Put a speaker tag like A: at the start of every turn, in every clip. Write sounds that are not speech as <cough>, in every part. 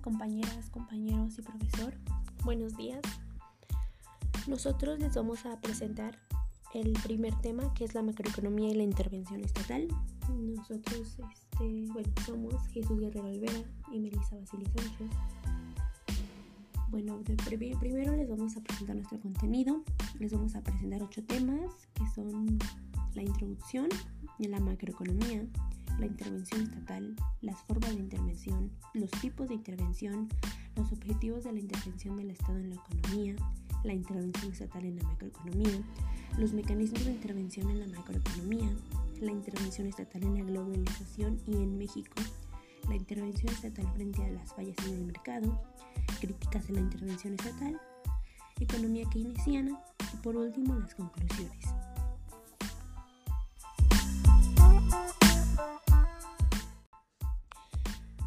A: compañeras, compañeros y profesor. Buenos días. Nosotros les vamos a presentar el primer tema que es la macroeconomía y la intervención estatal. Nosotros, este, bueno, somos Jesús Guerrero Olvera y Melissa Basili Sánchez. Bueno, primero les vamos a presentar nuestro contenido. Les vamos a presentar ocho temas que son la introducción la macroeconomía, la intervención estatal, las formas de intervención, los tipos de intervención, los objetivos de la intervención del Estado en la economía, la intervención estatal en la macroeconomía, los mecanismos de intervención en la macroeconomía, la intervención estatal en la globalización y en México, la intervención estatal frente a las fallas en el mercado, críticas de la intervención estatal, economía keynesiana y por último las conclusiones.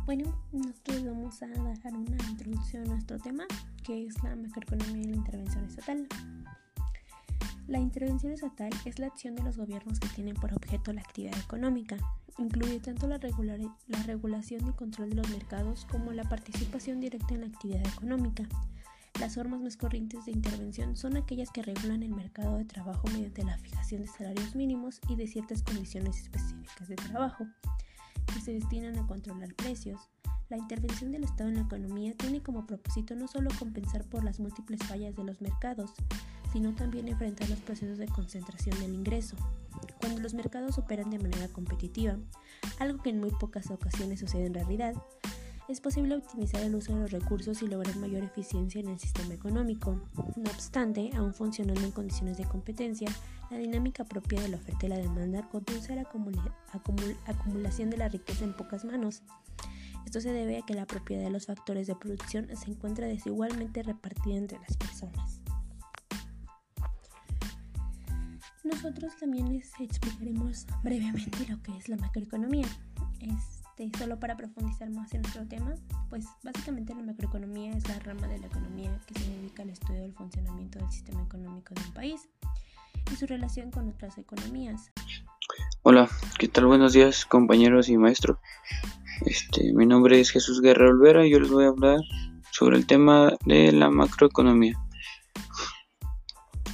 A: Bueno, nosotros vamos a dar una introducción a nuestro tema, que es la macroeconomía y la intervención estatal. La intervención estatal es la acción de los gobiernos que tienen por objeto la actividad económica. Incluye tanto la regulación y control de los mercados como la participación directa en la actividad económica. Las formas más corrientes de intervención son aquellas que regulan el mercado de trabajo mediante la fijación de salarios mínimos y de ciertas condiciones específicas de trabajo que se destinan a controlar precios. La intervención del Estado en la economía tiene como propósito no solo compensar por las múltiples fallas de los mercados, sino también enfrentar los procesos de concentración del ingreso. Cuando los mercados operan de manera competitiva, algo que en muy pocas ocasiones sucede en realidad, es posible optimizar el uso de los recursos y lograr mayor eficiencia en el sistema económico. No obstante, aún funcionando en condiciones de competencia, la dinámica propia de la oferta y la demanda conduce a la acumulación de la riqueza en pocas manos. Esto se debe a que la propiedad de los factores de producción se encuentra desigualmente repartida entre las personas. Nosotros también les explicaremos brevemente lo que es la macroeconomía. Este, solo para profundizar más en nuestro tema, pues básicamente la macroeconomía es la rama de la economía que se dedica al estudio del funcionamiento del sistema económico de un país y su relación con otras economías.
B: Hola, ¿qué tal? Buenos días compañeros y maestro. Este, mi nombre es Jesús Guerrero Olvera y yo les voy a hablar sobre el tema de la macroeconomía.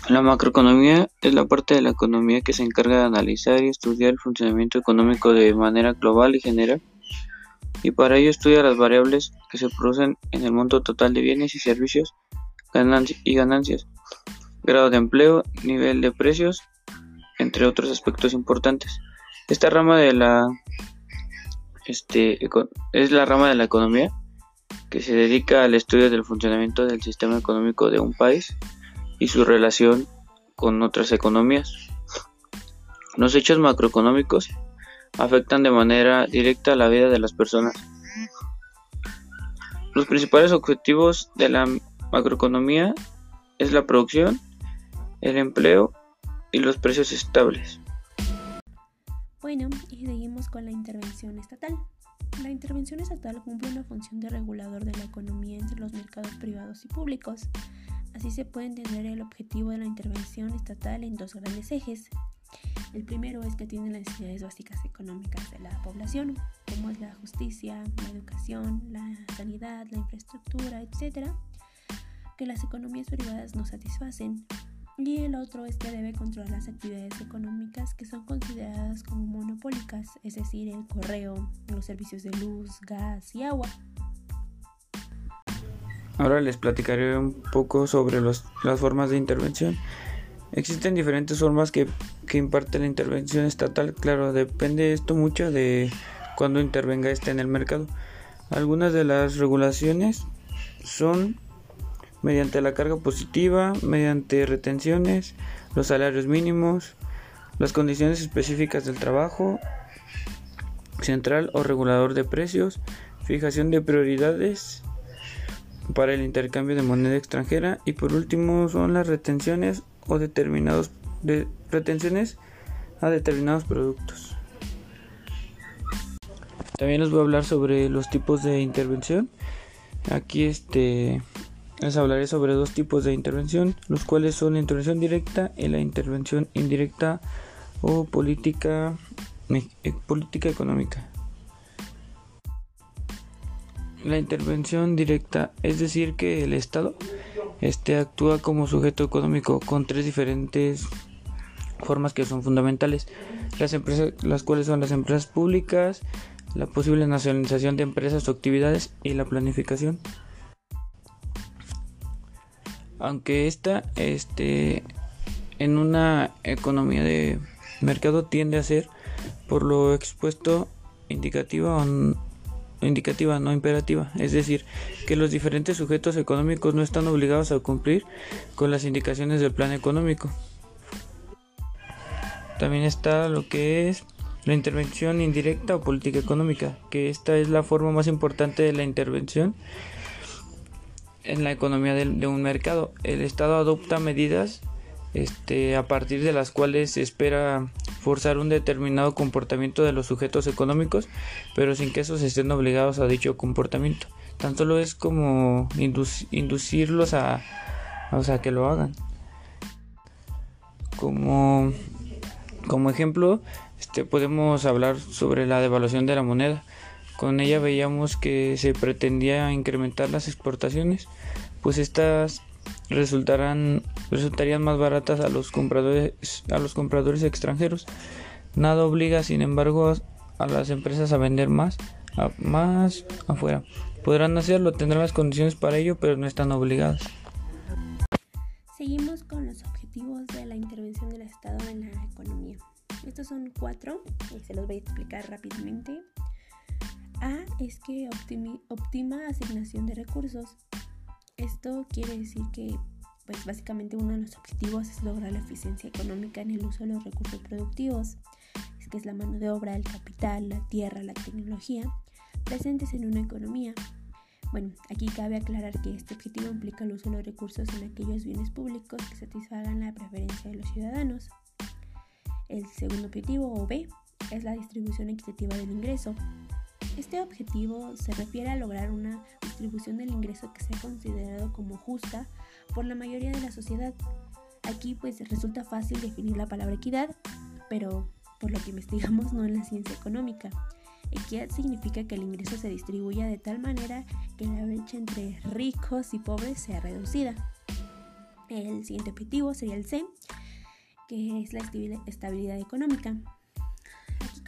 B: La macroeconomía es la parte de la economía que se encarga de analizar y estudiar el funcionamiento económico de manera global y general, y para ello estudia las variables que se producen en el monto total de bienes y servicios y ganancias, grado de empleo, nivel de precios, entre otros aspectos importantes. Esta rama de la este, es la rama de la economía que se dedica al estudio del funcionamiento del sistema económico de un país y su relación con otras economías. Los hechos macroeconómicos afectan de manera directa la vida de las personas. Los principales objetivos de la macroeconomía es la producción, el empleo y los precios estables.
A: Bueno, y seguimos con la intervención estatal. La intervención estatal cumple una función de regulador de la economía entre los mercados privados y públicos. Así se puede entender el objetivo de la intervención estatal en dos grandes ejes. El primero es que atiende las necesidades básicas económicas de la población, como es la justicia, la educación, la sanidad, la infraestructura, etc., que las economías privadas no satisfacen y el otro es que debe controlar las actividades económicas que son consideradas como monopólicas, es decir, el correo, los servicios de luz, gas y agua.
B: Ahora les platicaré un poco sobre las formas de intervención. Existen diferentes formas que, que imparte la intervención estatal. Claro, depende esto mucho de cuándo intervenga este en el mercado. Algunas de las regulaciones son mediante la carga positiva, mediante retenciones, los salarios mínimos, las condiciones específicas del trabajo, central o regulador de precios, fijación de prioridades para el intercambio de moneda extranjera y por último son las retenciones o determinados de, retenciones a determinados productos. También les voy a hablar sobre los tipos de intervención. Aquí este les hablaré sobre dos tipos de intervención, los cuales son la intervención directa y la intervención indirecta o política, eh, política económica. la intervención directa, es decir, que el Estado este, actúa como sujeto económico con tres diferentes formas que son fundamentales, las empresas, las cuales son las empresas públicas, la posible nacionalización de empresas o actividades y la planificación. Aunque esta, este, en una economía de mercado tiende a ser, por lo expuesto, indicativa o indicativa, no imperativa, es decir, que los diferentes sujetos económicos no están obligados a cumplir con las indicaciones del plan económico. También está lo que es la intervención indirecta o política económica, que esta es la forma más importante de la intervención en la economía de, de un mercado. El Estado adopta medidas este, a partir de las cuales se espera forzar un determinado comportamiento de los sujetos económicos, pero sin que esos estén obligados a dicho comportamiento. Tan solo es como inducirlos a, que lo hagan. Como, como ejemplo, este, podemos hablar sobre la devaluación de la moneda. Con ella veíamos que se pretendía incrementar las exportaciones, pues estas resultarán resultarían más baratas a los compradores a los compradores extranjeros. Nada obliga, sin embargo, a las empresas a vender más más afuera. Podrán hacerlo, tendrán las condiciones para ello, pero no están obligadas.
A: Seguimos con los objetivos de la intervención del Estado en la economía. Estos son cuatro y se los voy a explicar rápidamente. A es que optima asignación de recursos. Esto quiere decir que pues básicamente uno de los objetivos es lograr la eficiencia económica en el uso de los recursos productivos, es que es la mano de obra, el capital, la tierra, la tecnología, presentes en una economía. Bueno, aquí cabe aclarar que este objetivo implica el uso de los recursos en aquellos bienes públicos que satisfagan la preferencia de los ciudadanos. El segundo objetivo, o B, es la distribución equitativa del ingreso, este objetivo se refiere a lograr una distribución del ingreso que sea considerado como justa por la mayoría de la sociedad. Aquí pues resulta fácil definir la palabra equidad, pero por lo que investigamos no en la ciencia económica. Equidad significa que el ingreso se distribuya de tal manera que la brecha entre ricos y pobres sea reducida. El siguiente objetivo sería el C, que es la estabilidad económica.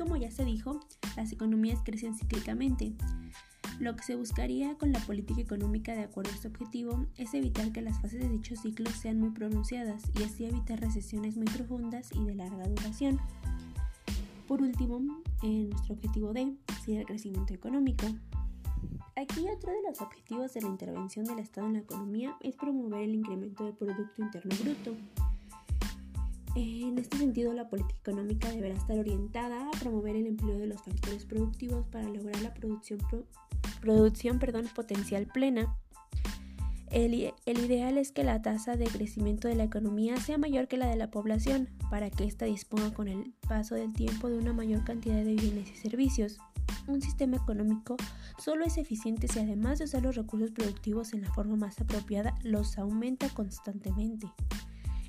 A: Como ya se dijo, las economías crecen cíclicamente. Lo que se buscaría con la política económica de acuerdo a este objetivo es evitar que las fases de dicho ciclo sean muy pronunciadas y así evitar recesiones muy profundas y de larga duración. Por último, en nuestro objetivo D sería el crecimiento económico. Aquí otro de los objetivos de la intervención del Estado en la economía es promover el incremento del Producto Interno Bruto. En este sentido, la política económica deberá estar orientada a promover el empleo de los factores productivos para lograr la producción, producción perdón, potencial plena. El, el, ideal es que la tasa de crecimiento de la economía sea mayor que la de la población, para que ésta disponga con el paso del tiempo de una mayor cantidad de bienes y servicios. Un sistema económico solo es eficiente si además de usar los recursos productivos en la forma más apropiada, los aumenta constantemente.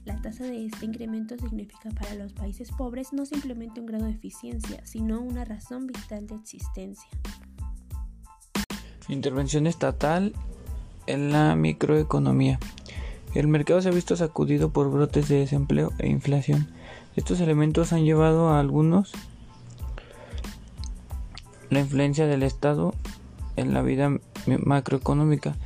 A: La tasa de este incremento significa para los países pobres no simplemente un grado de eficiencia, sino una razón vital de existencia.
B: Intervención estatal en la microeconomía. El mercado se ha visto sacudido por brotes de desempleo e inflación. Estos elementos han llevado a algunos la influencia del Estado en la vida macroeconómica.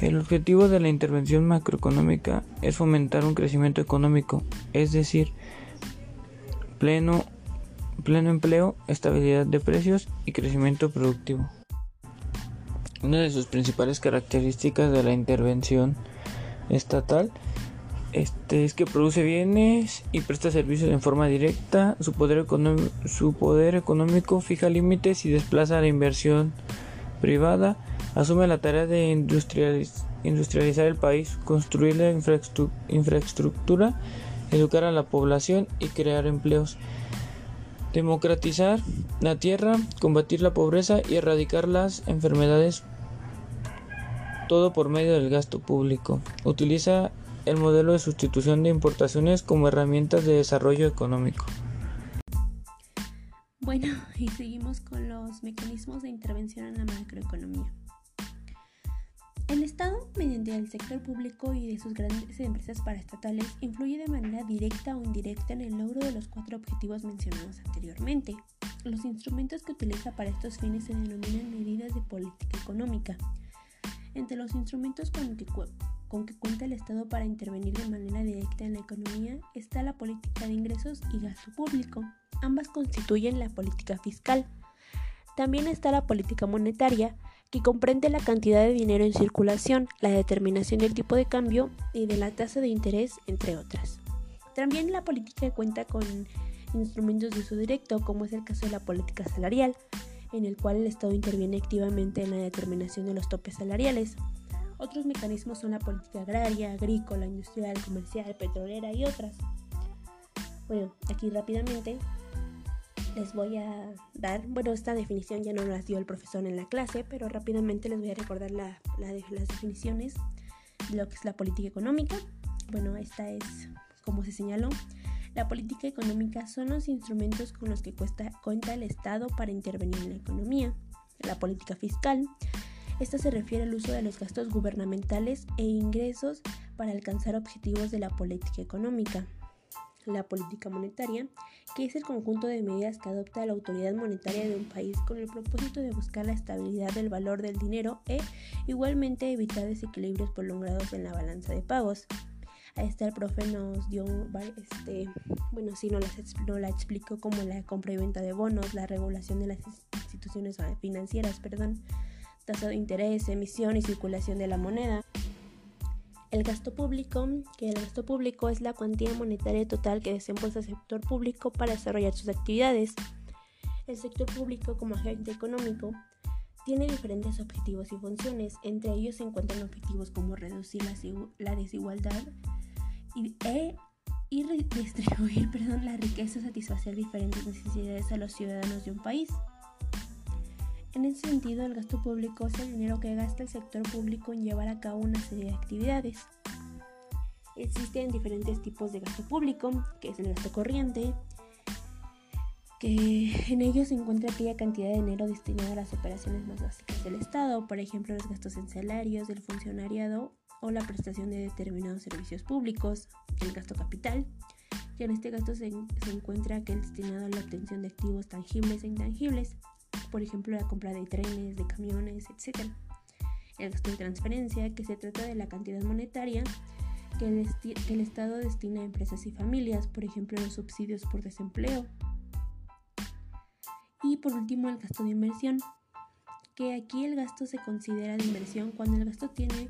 B: El objetivo de la intervención macroeconómica es fomentar un crecimiento económico, es decir, pleno, pleno empleo, estabilidad de precios y crecimiento productivo. Una de sus principales características de la intervención estatal este, es que produce bienes y presta servicios en forma directa, su poder, su poder económico fija límites y desplaza la inversión privada asume la tarea de industrializar el país, construir la infraestructura, educar a la población y crear empleos, democratizar la tierra, combatir la pobreza y erradicar las enfermedades, todo por medio del gasto público. Utiliza el modelo de sustitución de importaciones como herramientas de desarrollo económico.
A: Bueno, y seguimos con los mecanismos de intervención en la macroeconomía. El Estado, mediante el sector público y de sus grandes empresas paraestatales, influye de manera directa o indirecta en el logro de los cuatro objetivos mencionados anteriormente. Los instrumentos que utiliza para estos fines se denominan medidas de política económica. Entre los instrumentos con que, con que cuenta el Estado para intervenir de manera directa en la economía está la política de ingresos y gasto público. Ambas constituyen la política fiscal. También está la política monetaria, que comprende la cantidad de dinero en circulación, la determinación del tipo de cambio y de la tasa de interés, entre otras. También la política cuenta con instrumentos de uso directo, como es el caso de la política salarial, en el cual el Estado interviene activamente en la determinación de los topes salariales. Otros mecanismos son la política agraria, agrícola, industrial, comercial, petrolera y otras. Bueno, aquí rápidamente les voy a dar, bueno, esta definición ya no las dio el profesor en la clase, pero rápidamente les voy a recordar la, las definiciones de lo que es la política económica. Bueno, esta es como se señaló. La política económica son los instrumentos con los que cuenta el Estado para intervenir en la economía. La política fiscal. Esta se refiere al uso de los gastos gubernamentales e ingresos para alcanzar objetivos de la política económica la política monetaria, que es el conjunto de medidas que adopta la autoridad monetaria de un país con el propósito de buscar la estabilidad del valor del dinero e igualmente evitar desequilibrios prolongados en la balanza de pagos. A esta el profe nos dio, este, bueno, sí, no, no la explicó como la compra y venta de bonos, la regulación de las instituciones financieras, perdón, tasa de interés, emisión y circulación de la moneda. El gasto público, que el gasto público es la cuantía monetaria total que desembolsa el sector público para desarrollar sus actividades. El sector público como agente económico tiene diferentes objetivos y funciones. Entre ellos se encuentran objetivos como reducir la, desigualdad y, e, y redistribuir <laughs> perdón, la riqueza, satisfacer diferentes necesidades a los ciudadanos de un país. En ese sentido, el gasto público es el dinero que gasta el sector público en llevar a cabo una serie de actividades. Existen diferentes tipos de gasto público, que es el gasto corriente, que en ello se encuentra aquella cantidad de dinero destinada a las operaciones más básicas del Estado, por ejemplo los gastos en salarios del funcionariado o la prestación de determinados servicios públicos, el gasto capital, y en este gasto se, se encuentra aquel destinado a la obtención de activos tangibles e intangibles, por ejemplo la compra de trenes, de camiones, etc. El gasto de transferencia, que se trata de la cantidad monetaria que el, que el Estado destina a empresas y familias, por ejemplo los subsidios por desempleo. Y por último el gasto de inversión, que aquí el gasto se considera de inversión cuando el gasto tiene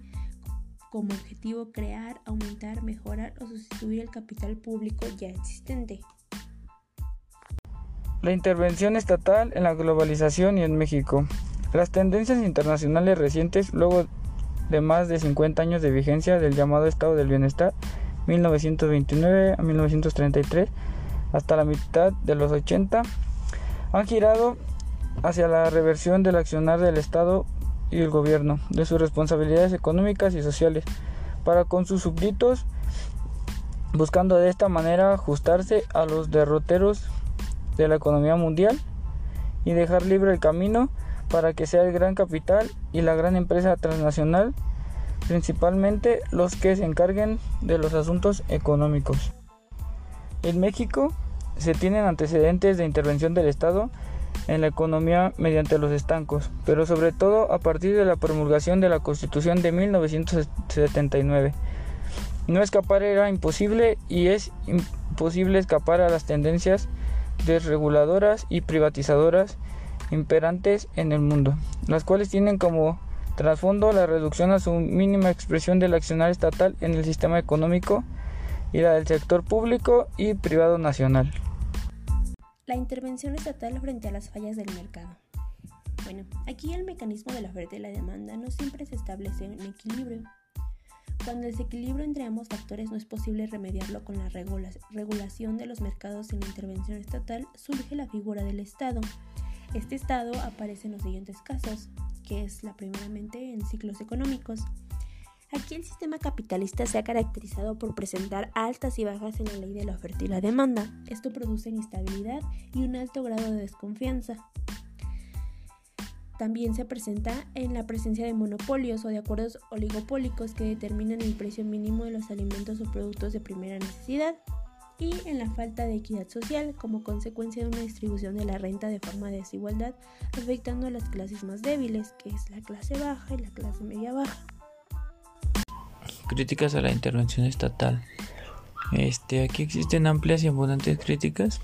A: como objetivo crear, aumentar, mejorar o sustituir el capital público ya existente.
B: La intervención estatal en la globalización y en México. Las tendencias internacionales recientes, luego de más de 50 años de vigencia del llamado Estado del Bienestar, 1929 a 1933, hasta la mitad de los 80, han girado hacia la reversión del accionar del Estado y el gobierno, de sus responsabilidades económicas y sociales, para con sus súbditos, buscando de esta manera ajustarse a los derroteros de la economía mundial y dejar libre el camino para que sea el gran capital y la gran empresa transnacional, principalmente los que se encarguen de los asuntos económicos. En México se tienen antecedentes de intervención del Estado en la economía mediante los estancos, pero sobre todo a partir de la promulgación de la Constitución de 1979. No escapar era imposible y es imposible escapar a las tendencias desreguladoras y privatizadoras imperantes en el mundo, las cuales tienen como trasfondo la reducción a su mínima expresión del accionar estatal en el sistema económico y la del sector público y privado nacional.
A: La intervención estatal frente a las fallas del mercado. Bueno, aquí el mecanismo de la oferta y la demanda no siempre se establece en equilibrio, cuando el desequilibrio entre ambos factores no es posible remediarlo con la regulación de los mercados sin la intervención estatal, surge la figura del Estado. Este Estado aparece en los siguientes casos, que es la primeramente en ciclos económicos. Aquí el sistema capitalista se ha caracterizado por presentar altas y bajas en la ley de la oferta y la demanda. Esto produce inestabilidad y un alto grado de desconfianza. También se presenta en la presencia de monopolios o de acuerdos oligopólicos que determinan el precio mínimo de los alimentos o productos de primera necesidad y en la falta de equidad social como consecuencia de una distribución de la renta de forma de desigualdad afectando a las clases más débiles, que es la clase baja y la clase media baja.
B: Críticas a la intervención estatal. Este, aquí existen amplias y abundantes críticas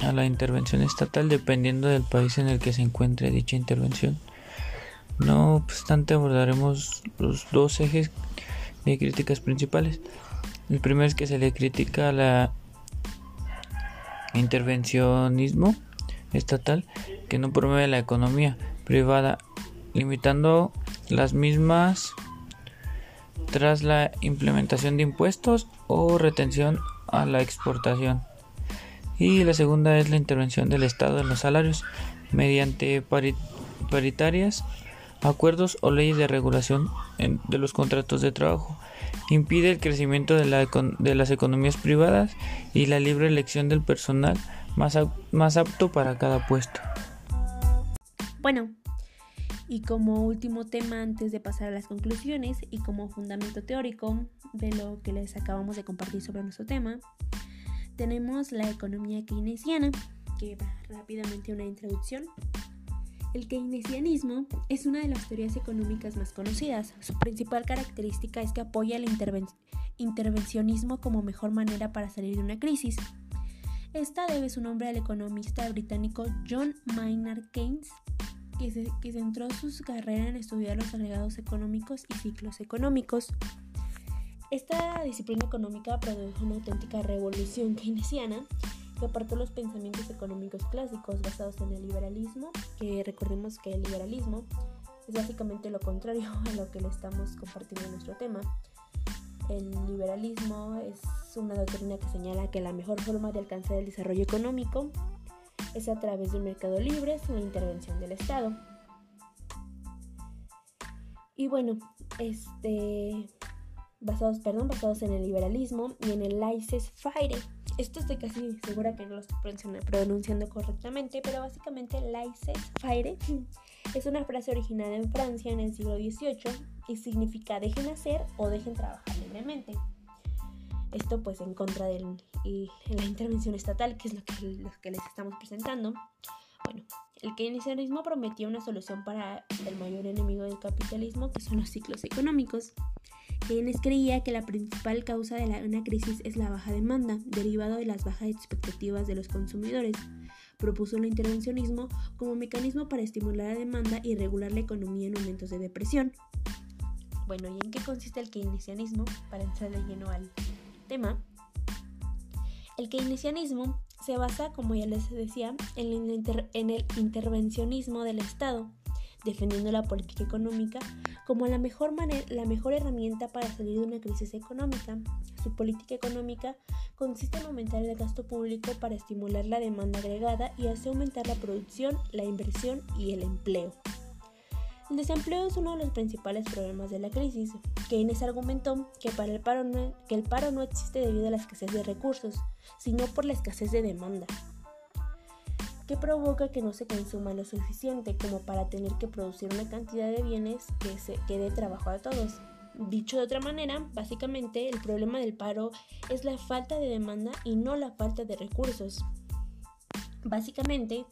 B: a la intervención estatal dependiendo del país en el que se encuentre dicha intervención. No obstante, abordaremos los dos ejes de críticas principales. El primero es que se le critica a la intervencionismo estatal que no promueve la economía privada, limitando las mismas tras la implementación de impuestos o retención a la exportación. Y la segunda es la intervención del Estado en los salarios mediante paritarias, acuerdos o leyes de regulación de los contratos de trabajo. Impide el crecimiento de, la, de las economías privadas y la libre elección del personal más, más apto para cada puesto.
A: Bueno, y como último tema antes de pasar a las conclusiones y como fundamento teórico de lo que les acabamos de compartir sobre nuestro tema, tenemos la economía keynesiana, que va rápidamente una introducción. El keynesianismo es una de las teorías económicas más conocidas. Su principal característica es que apoya el intervencionismo como mejor manera para salir de una crisis. Esta debe su nombre al economista británico John Maynard Keynes, que, que centró su carrera en estudiar los agregados económicos y ciclos económicos. Esta disciplina económica produjo una auténtica revolución keynesiana que apartó los pensamientos económicos clásicos basados en el liberalismo, que recordemos que el liberalismo es básicamente lo contrario <laughs> a lo que le estamos compartiendo en nuestro tema. El liberalismo es una doctrina que señala que la mejor forma de alcanzar el desarrollo económico es a través de un mercado libre sin la intervención del Estado. Y bueno, este basados, perdón, basados en el liberalismo y en el laissez-faire. Esto estoy casi segura que no lo estoy pronunciando correctamente, pero básicamente laissez-faire es una frase originada en Francia en el siglo XVIII y significa dejen hacer o dejen trabajar libremente. Esto pues en contra de la intervención estatal, que es lo que, lo que les estamos presentando. Bueno, el keynesianismo prometía una solución para el mayor enemigo del capitalismo, que son los ciclos económicos. Keynes creía que la principal causa de la, una crisis es la baja demanda, derivado de las bajas expectativas de los consumidores. Propuso el intervencionismo como mecanismo para estimular la demanda y regular la economía en momentos de depresión. Bueno, ¿y en qué consiste el keynesianismo? Para entrar de lleno al tema. El keynesianismo se basa, como ya les decía, en el intervencionismo del Estado defendiendo la política económica como la mejor, herramienta para salir de una crisis económica. Su política económica consiste en aumentar el gasto público para estimular la demanda agregada y hacer aumentar la producción, la inversión y el empleo. El desempleo es uno de los principales problemas de la crisis. Keynes argumentó que, que el paro no existe debido a la escasez de recursos, sino por la escasez de demanda que provoca que no se consuma lo suficiente como para tener que producir una cantidad de bienes que, se, que dé trabajo a todos. Dicho de otra manera, básicamente el problema del paro es la falta de demanda y no la falta de recursos. Básicamente,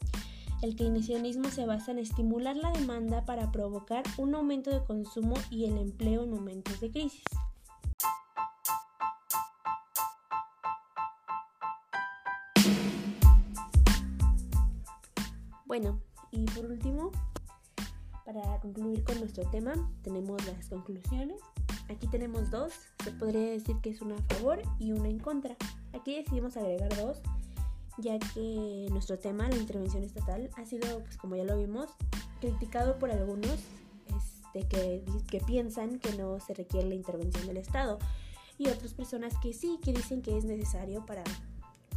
A: el keynesianismo se basa en estimular la demanda para provocar un aumento de consumo y el empleo en momentos de crisis. Bueno, y por último, para concluir con nuestro tema, tenemos las conclusiones. Aquí tenemos dos, se podría decir que es una a favor y una en contra. Aquí decidimos agregar dos, ya que nuestro tema, la intervención estatal, ha sido, pues como ya lo vimos, criticado por algunos este, que, que piensan que no se requiere la intervención del Estado y otras personas que sí, que dicen que es necesario para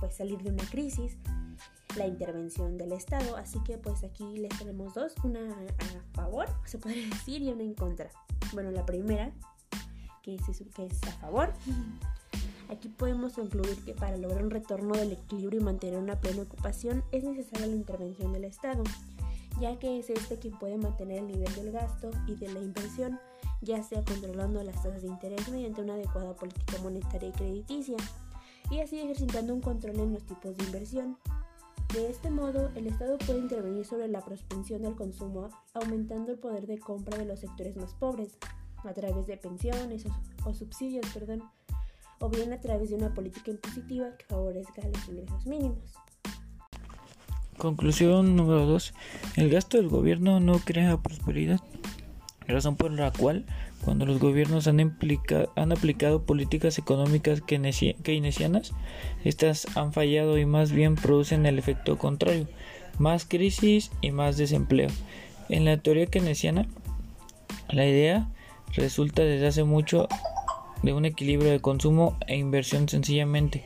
A: pues, salir de una crisis la intervención del Estado. Así que pues aquí les tenemos dos, una a favor, se podría <laughs> decir, y una en contra. Bueno, la primera, que es, que es a favor. Aquí podemos concluir que para lograr un retorno del equilibrio y mantener una plena ocupación es necesaria la intervención del Estado, ya que es este quien puede mantener el nivel del gasto y de la inversión, ya sea controlando las tasas de interés mediante una adecuada política monetaria y crediticia, y así ejercitando un control en los tipos de inversión. De este modo, el Estado puede intervenir sobre la propensión del consumo, aumentando el poder de compra de los sectores más pobres, a través de pensiones o, subsidios, perdón, o bien a través de una política impositiva que favorezca los ingresos mínimos.
B: Conclusión número 2. El gasto del gobierno no crea prosperidad, razón por la cual cuando los gobiernos han, aplicado políticas económicas keynesianas, estas han fallado y más bien producen el efecto contrario, más crisis y más desempleo. En la teoría keynesiana, la idea resulta desde hace mucho de un equilibrio de consumo e inversión sencillamente.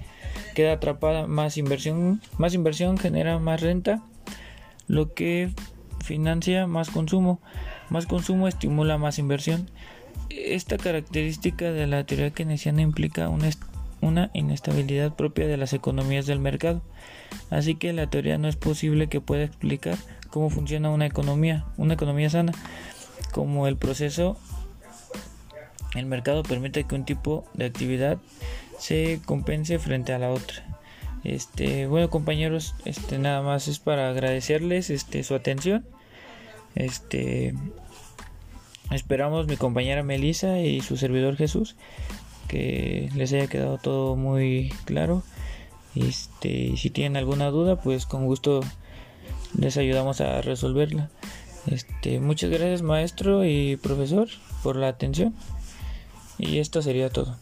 B: Queda atrapada más inversión, más inversión genera más renta, lo que financia más consumo. Más consumo estimula más inversión. Esta característica de la teoría keynesiana implica una, una inestabilidad propia de las economías del mercado. Así que la teoría no es posible que pueda explicar cómo funciona una economía, una economía sana, como el proceso el mercado permite que un tipo de actividad se compense frente a la otra. Este, bueno compañeros, este nada más es para agradecerles este su atención. Este esperamos mi compañera Melissa y su servidor Jesús que les haya quedado todo muy claro. Este, si tienen alguna duda, pues con gusto les ayudamos a resolverla. Este, muchas gracias maestro y profesor por la atención. Y esto sería todo.